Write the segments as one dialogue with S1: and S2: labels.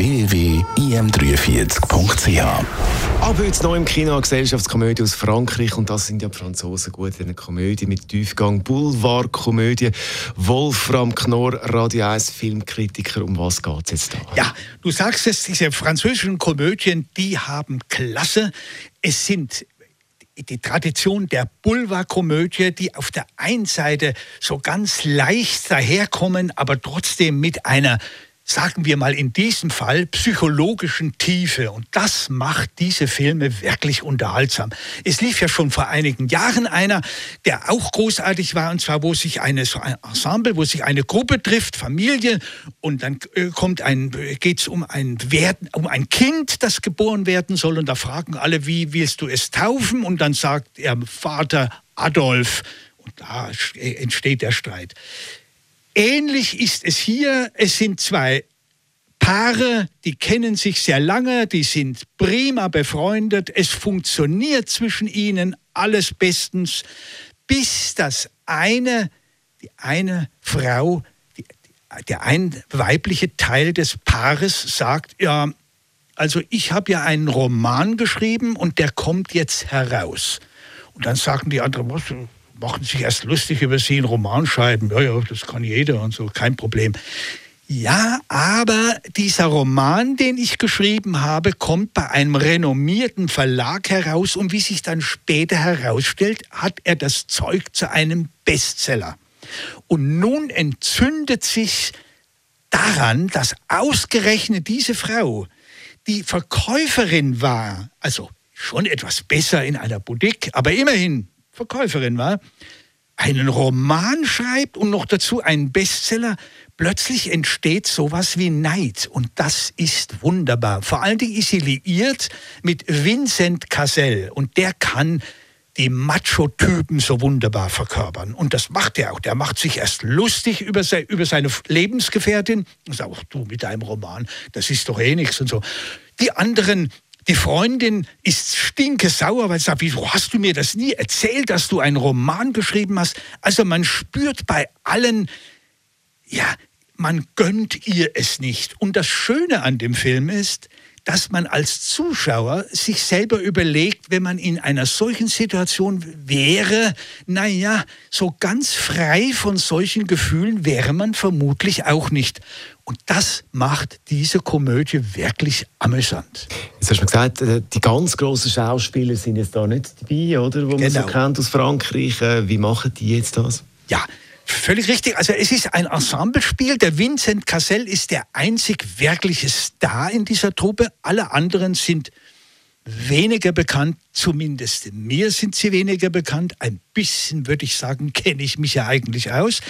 S1: www.im43.ch
S2: Ab heute neu im Kino eine Gesellschaftskomödie aus Frankreich und das sind ja die Franzosen gut in einer Komödie mit Tiefgang, Boulevardkomödie. Wolfram Knorr, Radio 1 Filmkritiker, um was geht es jetzt da?
S3: Ja, du sagst es, diese französischen Komödien, die haben Klasse. Es sind die Tradition der Boulevardkomödie, die auf der einen Seite so ganz leicht daherkommen, aber trotzdem mit einer sagen wir mal in diesem Fall, psychologischen Tiefe. Und das macht diese Filme wirklich unterhaltsam. Es lief ja schon vor einigen Jahren einer, der auch großartig war, und zwar, wo sich eine, so ein Ensemble, wo sich eine Gruppe trifft, Familie, und dann äh, kommt ein, geht's um ein werden, um ein Kind, das geboren werden soll, und da fragen alle, wie willst du es taufen? Und dann sagt er Vater Adolf, und da entsteht der Streit. Ähnlich ist es hier. Es sind zwei Paare, die kennen sich sehr lange, die sind prima befreundet, es funktioniert zwischen ihnen alles bestens, bis das eine, die eine Frau, die, der ein weibliche Teil des Paares sagt, ja, also ich habe ja einen Roman geschrieben und der kommt jetzt heraus. Und dann sagen die anderen, was, machen sich erst lustig über sie, einen Roman schreiben. Ja, ja, das kann jeder und so, kein Problem. Ja, aber dieser Roman, den ich geschrieben habe, kommt bei einem renommierten Verlag heraus und wie sich dann später herausstellt, hat er das Zeug zu einem Bestseller. Und nun entzündet sich daran, dass ausgerechnet diese Frau, die Verkäuferin war, also schon etwas besser in einer Boutique, aber immerhin Verkäuferin war, einen Roman schreibt und noch dazu einen Bestseller, plötzlich entsteht sowas wie Neid. Und das ist wunderbar. Vor allen Dingen ist sie liiert mit Vincent Cassel. Und der kann die Macho-Typen so wunderbar verkörpern. Und das macht er auch. Der macht sich erst lustig über, se über seine Lebensgefährtin und sagt, ach du mit deinem Roman, das ist doch eh nichts und so. Die anderen die Freundin ist stinkesauer, weil sie sagt, wieso hast du mir das nie erzählt, dass du einen Roman geschrieben hast? Also man spürt bei allen, ja, man gönnt ihr es nicht. Und das Schöne an dem Film ist, dass man als Zuschauer sich selber überlegt, wenn man in einer solchen Situation wäre, naja, so ganz frei von solchen Gefühlen wäre man vermutlich auch nicht. Und das macht diese Komödie wirklich amüsant.
S2: Jetzt hast du gesagt, äh, die ganz großen Schauspieler sind jetzt da nicht dabei, oder? Wo man so genau. kennt aus Frankreich. Äh, wie machen die jetzt das?
S3: Ja, Völlig richtig. Also es ist ein Ensemblespiel. Der Vincent Cassel ist der einzig wirkliche Star in dieser Truppe. Alle anderen sind weniger bekannt, zumindest mir sind sie weniger bekannt. Ein bisschen, würde ich sagen, kenne ich mich ja eigentlich aus.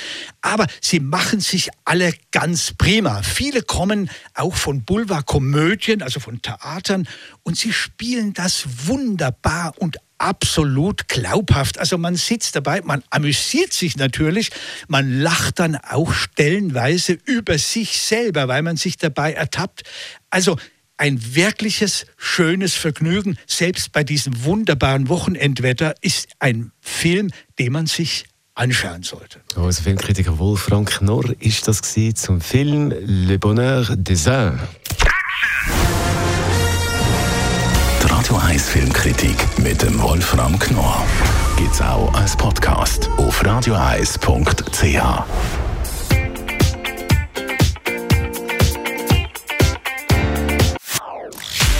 S3: Aber sie machen sich alle ganz prima. Viele kommen auch von Boulevardkomödien, also von Theatern, und sie spielen das wunderbar und absolut glaubhaft. Also man sitzt dabei, man amüsiert sich natürlich, man lacht dann auch stellenweise über sich selber, weil man sich dabei ertappt. Also ein wirkliches schönes Vergnügen, selbst bei diesem wunderbaren Wochenendwetter, ist ein Film, den man sich anschauen sollte.
S2: Unser Filmkritiker Wolfram Knorr ist das zum Film Le Bonheur des Uns.
S1: Radio 1 Filmkritik mit dem Wolfram Knorr gibt's auch als Podcast auf radioeis.ch.